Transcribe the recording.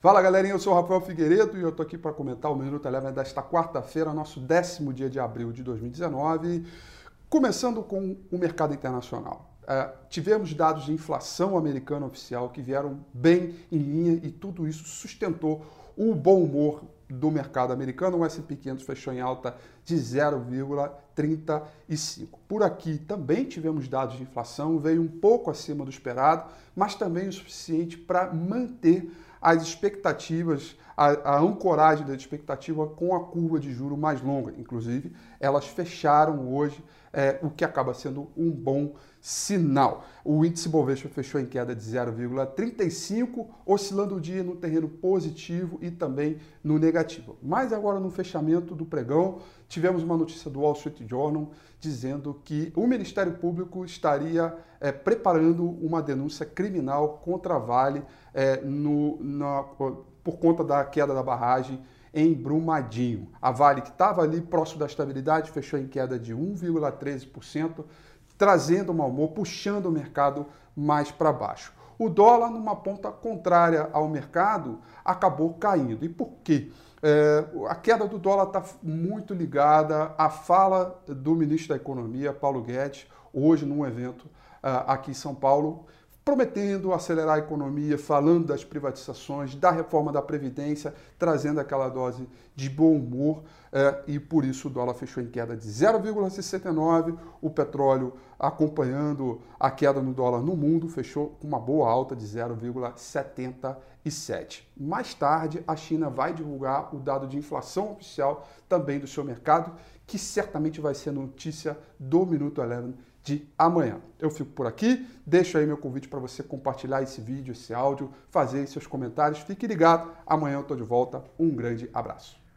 Fala galerinha, eu sou o Rafael Figueiredo e eu tô aqui para comentar o Minuto Eleven desta quarta-feira, nosso décimo dia de abril de 2019, começando com o mercado internacional. Uh, tivemos dados de inflação americana oficial que vieram bem em linha e tudo isso sustentou o bom humor do mercado americano. O S&P 500 fechou em alta de 0,35. Por aqui também tivemos dados de inflação, veio um pouco acima do esperado, mas também o suficiente para manter as expectativas, a, a, ancoragem da expectativa com a curva de juro mais longa. Inclusive, elas fecharam hoje, é, o que acaba sendo um bom sinal. O índice Bovespa fechou em queda de 0,35, oscilando o dia no terreno positivo e também no negativo. Mas agora no fechamento do pregão, tivemos uma notícia do Wall Street Journal dizendo que o Ministério Público estaria é, preparando uma denúncia criminal contra a Vale é, no, na, por conta da queda da barragem em Brumadinho. A Vale, que estava ali próximo da estabilidade, fechou em queda de 1,13%, trazendo mau humor, puxando o mercado mais para baixo. O dólar, numa ponta contrária ao mercado, acabou caindo. E por quê? É, a queda do dólar está muito ligada à fala do ministro da Economia, Paulo Guedes, hoje num evento uh, aqui em São Paulo, prometendo acelerar a economia, falando das privatizações, da reforma da Previdência, trazendo aquela dose de bom humor, é, e por isso o dólar fechou em queda de 0,69, o petróleo acompanhando a queda no dólar no mundo, fechou com uma boa alta de 0,77. Mais tarde, a China vai divulgar o dado de inflação oficial também do seu mercado, que certamente vai ser notícia do Minuto Eleven de amanhã. Eu fico por aqui, deixo aí meu convite para você compartilhar esse vídeo, esse áudio, fazer seus comentários. Fique ligado, amanhã eu estou de volta. Um grande abraço.